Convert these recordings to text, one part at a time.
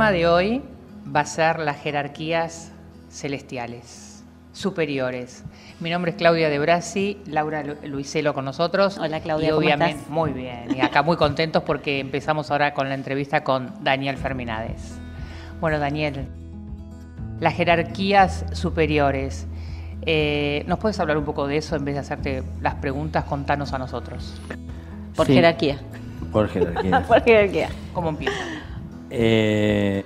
Tema de hoy va a ser las jerarquías celestiales, superiores. Mi nombre es Claudia de Brasi, Laura Luiselo con nosotros. Hola Claudia, y obviamente, Muy bien, y acá muy contentos porque empezamos ahora con la entrevista con Daniel Ferminades. Bueno, Daniel, las jerarquías superiores. Eh, ¿Nos puedes hablar un poco de eso en vez de hacerte las preguntas? Contanos a nosotros. Por jerarquía. Por jerarquía. Por jerarquía. ¿Cómo empieza? Eh,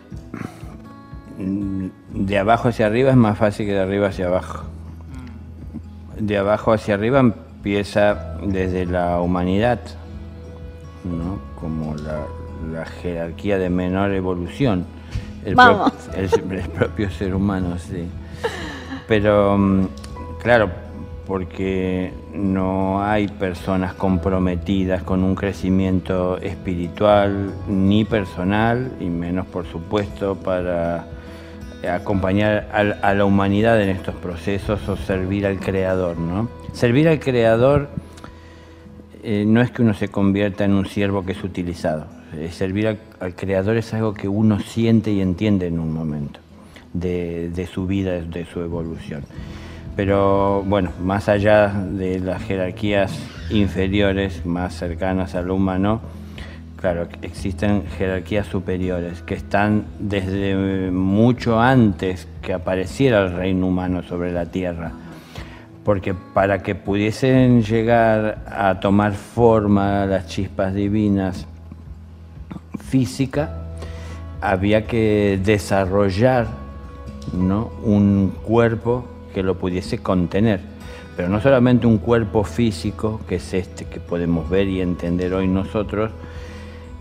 de abajo hacia arriba es más fácil que de arriba hacia abajo. De abajo hacia arriba empieza desde la humanidad, ¿no? como la, jerarquía de menor evolución. El, el, propio ser humano, sí. Pero, mm, claro, porque no hay personas comprometidas con un crecimiento espiritual ni personal, y menos por supuesto para acompañar a la humanidad en estos procesos o servir al Creador. ¿no? Servir al Creador eh, no es que uno se convierta en un siervo que es utilizado. Eh, servir al, Creador es algo que uno siente y entiende en un momento de, de su vida, de su evolución. Pero bueno, más allá de las jerarquías inferiores, más cercanas a lo humano, claro, existen jerarquías superiores que están desde mucho antes que apareciera el reino humano sobre la tierra. Porque para que pudiesen llegar a tomar forma las chispas divinas física, había que desarrollar ¿no? un cuerpo que lo pudiese contener. Pero no solamente un cuerpo físico, que es este que podemos ver y entender hoy nosotros,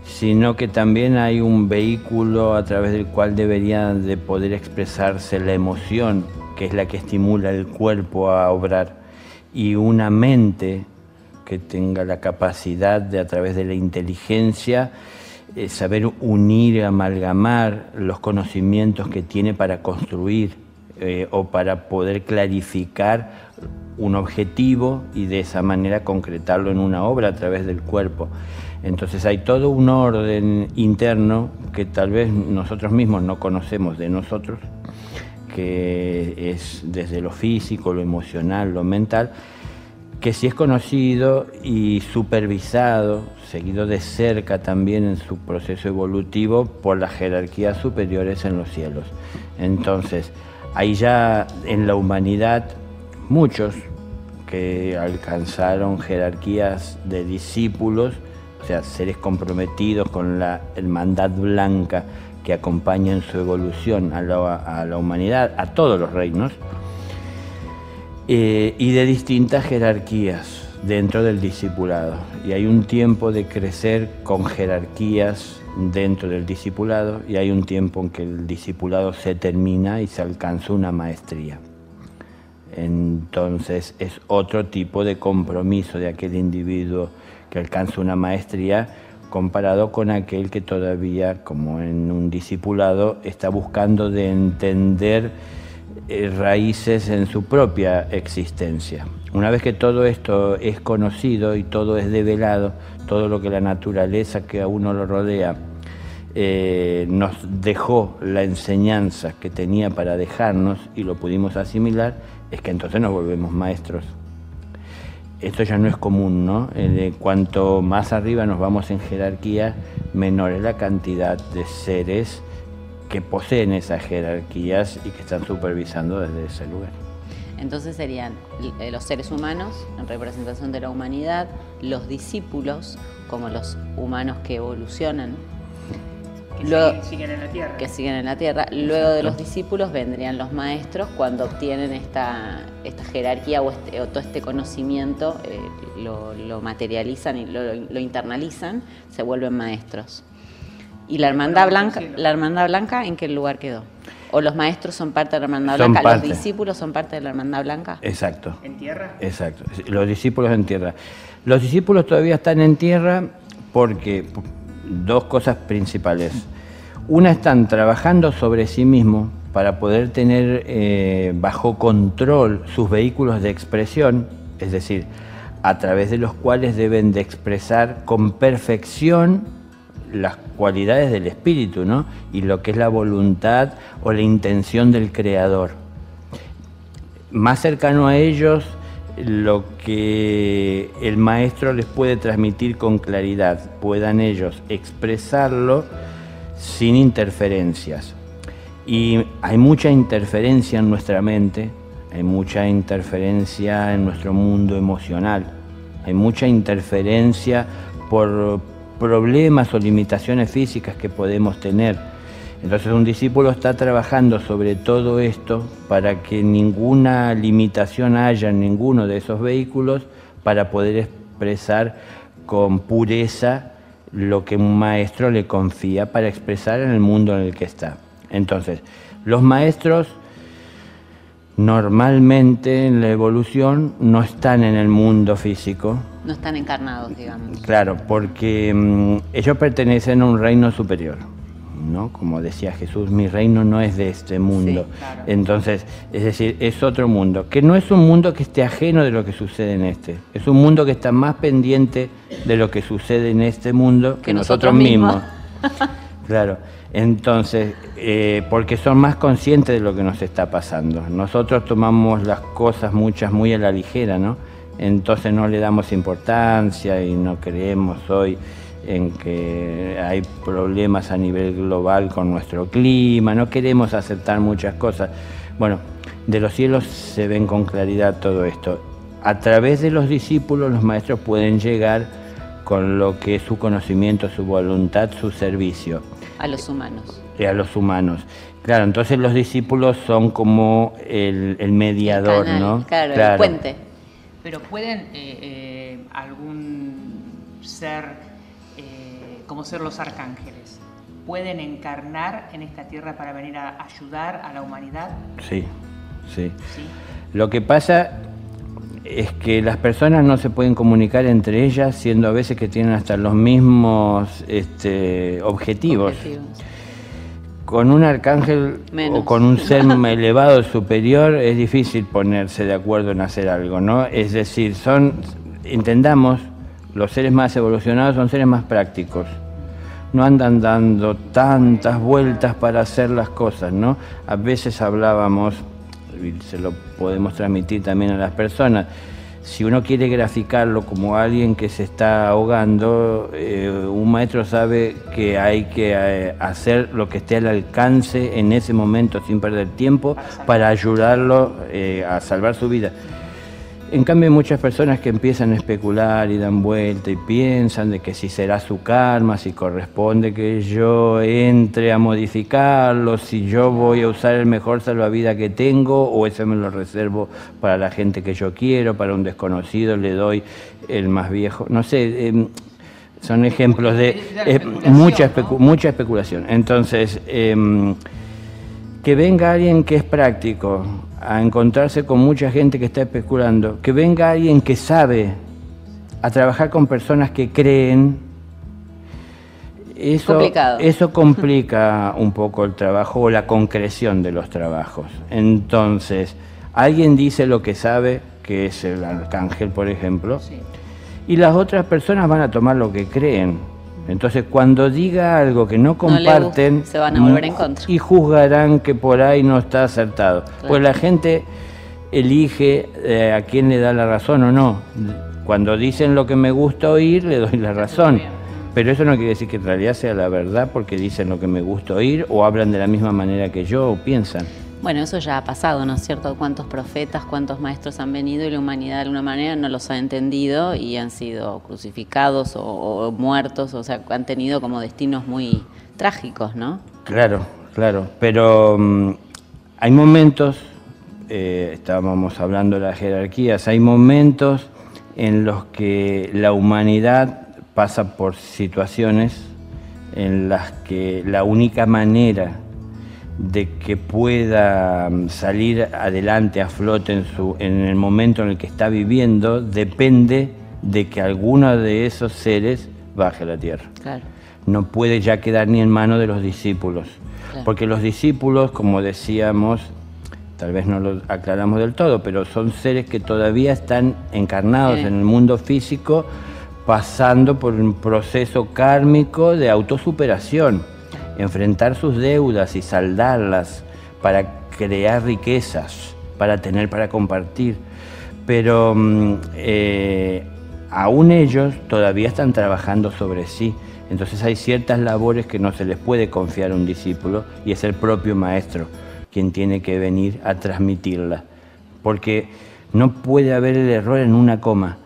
sino que también hay un vehículo a través del cual debería de poder expresarse la emoción, que es la que estimula el cuerpo a obrar, y una mente que tenga la capacidad de a través de la inteligencia eh, saber unir, amalgamar los conocimientos que tiene para construir eh, o para poder clarificar un objetivo y de esa manera concretarlo en una obra a través del cuerpo. Entonces hay todo un orden interno que tal vez nosotros mismos no conocemos de nosotros, que es desde lo físico, lo emocional, lo mental, que si es conocido y supervisado, seguido de cerca también en su proceso evolutivo por las jerarquías superiores en los cielos. Entonces, hay ya en la humanidad muchos que alcanzaron jerarquías de discípulos, o sea, seres comprometidos con la hermandad blanca que acompaña en su evolución a la, humanidad, a todos los reinos, eh, y de distintas jerarquías dentro del discipulado. Y hay un tiempo de crecer con jerarquías dentro del discipulado y hay un tiempo en que el discipulado se termina y se alcanza una maestría. Entonces es otro tipo de compromiso de aquel individuo que alcanza una maestría comparado con aquel que todavía, como en un discipulado, está buscando de entender raíces en su propia existencia. Una vez que todo esto es conocido y todo es develado, todo lo que la naturaleza que a uno lo rodea eh, nos dejó la enseñanza que tenía para dejarnos y lo pudimos asimilar, es que entonces nos volvemos maestros. Esto ya no es común, ¿no? Eh, cuanto más arriba nos vamos en jerarquía, menor es la cantidad de seres que poseen esas jerarquías y que están supervisando desde ese lugar. Entonces serían eh, los seres humanos en representación de la humanidad, los discípulos como los humanos que evolucionan. Que siguen, en la tierra. Que siguen en la tierra. Luego de los discípulos vendrían los maestros cuando obtienen esta, esta jerarquía o, este, todo este conocimiento, eh, lo, materializan y lo, internalizan, se vuelven maestros. ¿Y la hermandad blanca, la hermandad blanca en qué lugar quedó? ¿O los maestros son parte de la hermandad blanca? ¿Los discípulos son parte de la hermandad blanca? Exacto. ¿En tierra? Exacto. Los discípulos en tierra. Los discípulos todavía están en tierra porque dos cosas principales. Una, están trabajando sobre sí mismos para poder tener eh, bajo control sus vehículos de expresión, es decir, a través de los cuales deben de expresar con perfección las cualidades del espíritu, ¿no? Y lo que es la voluntad o la intención del creador. Más cercano a ellos, lo que el maestro les puede transmitir con claridad, puedan ellos expresarlo sin interferencias. Y hay mucha interferencia en nuestra mente, hay mucha interferencia en nuestro mundo emocional, hay mucha interferencia por problemas o limitaciones físicas que podemos tener. Entonces un discípulo está trabajando sobre todo esto para que ninguna limitación haya en ninguno de esos vehículos para poder expresar con pureza lo que un maestro le confía para expresar en el mundo en el que está. Entonces, los maestros normalmente en la evolución no están en el mundo físico. No están encarnados, digamos. Claro, porque mm, ellos pertenecen a un reino superior. ¿no? Como decía Jesús, mi reino no es de este mundo. Entonces, es decir, es otro mundo, que no es un mundo que esté ajeno de lo que sucede en este, es un mundo que está más pendiente de lo que sucede en este mundo que, nosotros, mismos. claro. Entonces, eh, porque son más conscientes de lo que nos está pasando. Nosotros tomamos las cosas muchas muy a la ligera, ¿no? Entonces no le damos importancia y no creemos hoy en que hay problemas a nivel global con nuestro clima, no queremos aceptar muchas cosas. Bueno, de los cielos se ven con claridad todo esto. A través de los discípulos los maestros pueden llegar con lo que es su conocimiento, su voluntad, su servicio a los humanos. Y a los humanos. Claro, entonces los discípulos son como el, mediador, ¿no? Claro, el puente. Pero pueden eh, eh, algún ser, eh, como ser los arcángeles, pueden encarnar en esta tierra para venir a ayudar a la humanidad. Sí, sí. ¿Sí? Lo que pasa es que las personas no se pueden comunicar entre ellas, siendo a veces que tienen hasta los mismos este, objetivos. Con un arcángel o con un ser elevado superior es difícil ponerse de acuerdo en hacer algo, ¿no? Es decir, son, entendamos, los seres más evolucionados son seres más prácticos. No andan dando tantas vueltas para hacer las cosas, ¿no? A veces hablábamos se lo podemos transmitir también a las personas. Si uno quiere graficarlo como alguien que se está ahogando, eh, un maestro sabe que hay que eh, hacer lo que esté al alcance en ese momento sin perder tiempo para ayudarlo eh, a salvar su vida. En cambio hay muchas personas que empiezan a especular y dan vuelta y piensan de que si será su karma, si corresponde que yo entre a modificarlo, si yo voy a usar el mejor salvavidas que tengo o ese me lo reservo para la gente que yo quiero, para un desconocido le doy el más viejo. No sé, em, son ejemplos de eh, mucha, mucha especulación. Entonces, em, que venga alguien que es práctico, a encontrarse con mucha gente que está especulando, que venga alguien que sabe a trabajar con personas que creen, eso, eso complica un poco el trabajo o la concreción de los trabajos. Entonces, alguien dice lo que sabe, que es el arcángel, por ejemplo, y las otras personas van a tomar lo que creen. Entonces, cuando diga algo que no comparten, se van a volver en contra. Y juzgarán que por ahí no está acertado. Pues la gente elige eh, a quién le da la razón o no. Cuando dicen lo que me gusta oír, le doy la razón. Pero eso no quiere decir que en realidad sea la verdad porque dicen lo que me gusta oír o hablan de la misma manera que yo o piensan. Bueno, eso ya ha pasado, ¿no es cierto? ¿Cuántos profetas, cuántos maestros han venido y la humanidad de alguna manera no los ha entendido y han sido crucificados o, muertos? O sea, han tenido como destinos muy trágicos, ¿no? Claro, claro. Pero mm, hay momentos, eh, estábamos hablando de las jerarquías, hay momentos en los que la humanidad pasa por situaciones en las que la única manera de que pueda mm, salir adelante a flote en, su, en el momento en el que está viviendo depende de que alguno de esos seres baje a la tierra. No puede ya quedar ni en manos de los discípulos, porque los discípulos, como decíamos, tal vez no lo aclaramos del todo, pero son seres que todavía están encarnados en el mundo físico pasando por un proceso kármico de autosuperación, enfrentar sus deudas y saldarlas para crear riquezas, para tener para compartir. Pero mm, eh, aún ellos todavía están trabajando sobre sí. Entonces hay ciertas labores que no se les puede confiar a un discípulo y es el propio maestro quien tiene que venir a transmitirla. Porque no puede haber el error en una coma.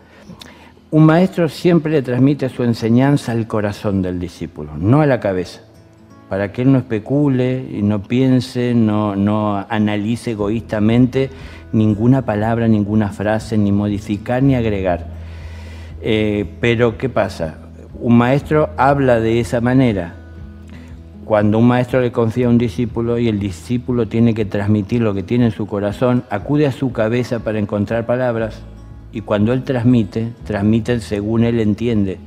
Un maestro siempre le transmite su enseñanza al corazón del discípulo, no a la cabeza, para que él no especule y no piense, no, no analice egoístamente ninguna palabra, ninguna frase, ni modificar ni agregar. Eh, pero ¿qué pasa? Un maestro habla de esa manera. Cuando un maestro le confía a un discípulo y el discípulo tiene que transmitir lo que tiene en su corazón, acude a su cabeza para encontrar palabras y cuando él transmite, transmite según él entiende.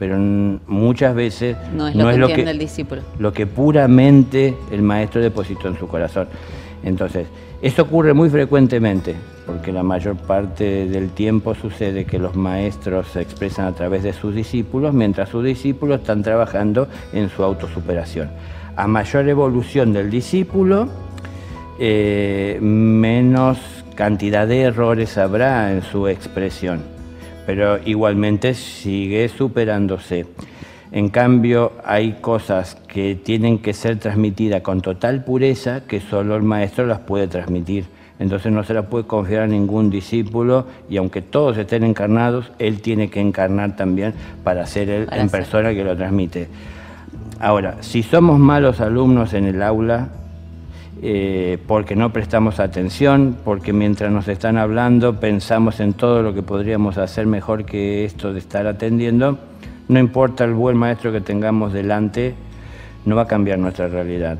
Pero muchas veces no es lo que entiende el discípulo. Lo que puramente el maestro depositó en su corazón. Entonces, esto ocurre muy frecuentemente, porque la mayor parte del tiempo sucede que los maestros se expresan a través de sus discípulos, mientras sus discípulos están trabajando en su autosuperación. A mayor evolución del discípulo, eh, menos cantidad de errores habrá en su expresión, pero igualmente sigue superándose. En cambio, hay cosas que tienen que ser transmitidas con total pureza que solo el maestro las puede transmitir. Entonces no se las puede confiar a ningún discípulo y aunque todos estén encarnados, él tiene que encarnar también para ser él en persona que lo transmite. Ahora, si somos malos alumnos en el aula, eh, porque no prestamos atención, porque mientras nos están hablando pensamos en todo lo que podríamos hacer mejor que esto de estar atendiendo, no importa el buen maestro que tengamos delante, no va a cambiar nuestra realidad.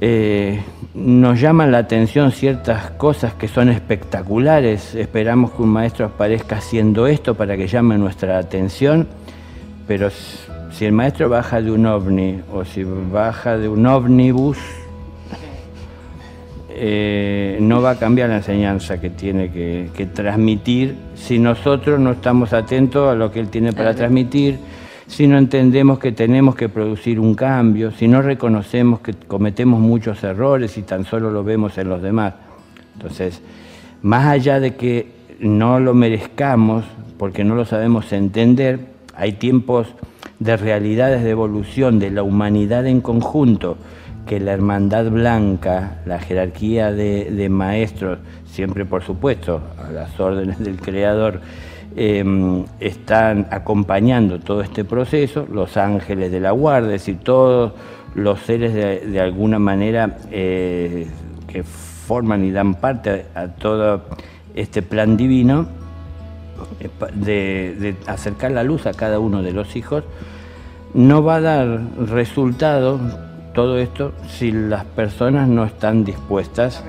Eh, nos llaman la atención ciertas cosas que son espectaculares. Esperamos que un maestro aparezca haciendo esto para que llame nuestra atención, pero si el maestro baja de un ovni o si baja de un ómnibus, eh, no va a cambiar la enseñanza que tiene que, transmitir si nosotros no estamos atentos a lo que él tiene para transmitir, si no entendemos que tenemos que producir un cambio, si no reconocemos que cometemos muchos errores y tan solo lo vemos en los demás. Entonces, más allá de que no lo merezcamos, porque no lo sabemos entender, hay tiempos de realidades de evolución de la humanidad en conjunto, que la hermandad blanca, la jerarquía de, maestros, siempre por supuesto a las órdenes del Creador, em, están acompañando todo este proceso, los ángeles de la guardia, es todos los seres de, alguna manera eh, que forman y dan parte a, todo este plan divino eh, de, de acercar la luz a cada uno de los hijos, no va a dar resultado todo esto si las personas no están dispuestas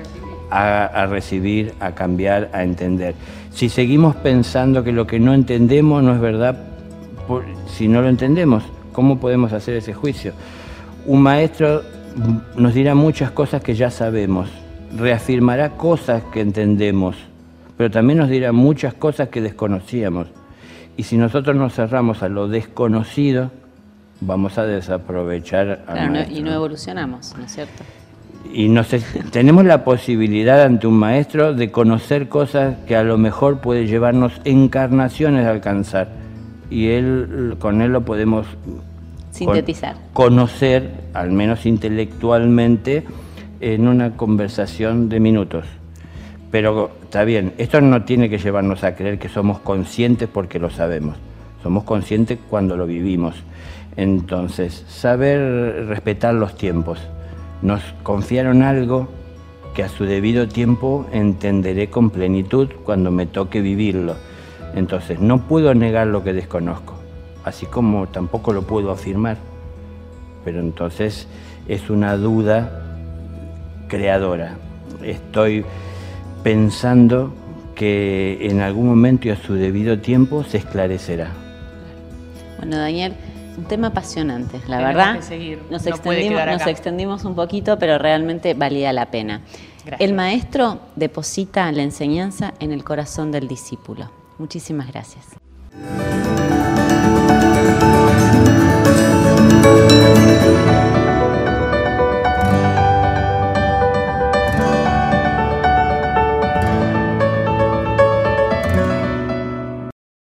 a, recibir, a cambiar, a entender. Si seguimos pensando que lo que no entendemos no es verdad, si no lo entendemos, ¿cómo podemos hacer ese juicio? Un maestro nos dirá muchas cosas que ya sabemos, reafirmará cosas que entendemos, pero también nos dirá muchas cosas que desconocíamos. Y si nosotros nos cerramos a lo desconocido, vamos a desaprovechar Y no evolucionamos, ¿no es cierto? Y no tenemos la posibilidad ante un maestro de conocer cosas que a lo mejor puede llevarnos encarnaciones a alcanzar. Y él, con él lo podemos sintetizar. conocer, al menos intelectualmente, en una conversación de minutos. Pero está bien, esto no tiene que llevarnos a creer que somos conscientes porque lo sabemos. Somos conscientes cuando lo vivimos. Entonces, saber respetar los tiempos. Nos confiaron algo que a su debido tiempo entenderé con plenitud cuando me toque vivirlo. Entonces, no puedo negar lo que desconozco, así como tampoco lo puedo afirmar. Pero entonces es una duda creadora. Estoy pensando que en algún momento y a su debido tiempo se esclarecerá. Bueno, Daniel, un tema apasionante, la verdad. Nos, extendimos, nos extendimos un poquito, pero realmente valía la pena. El maestro deposita la enseñanza en el corazón del discípulo. Muchísimas gracias.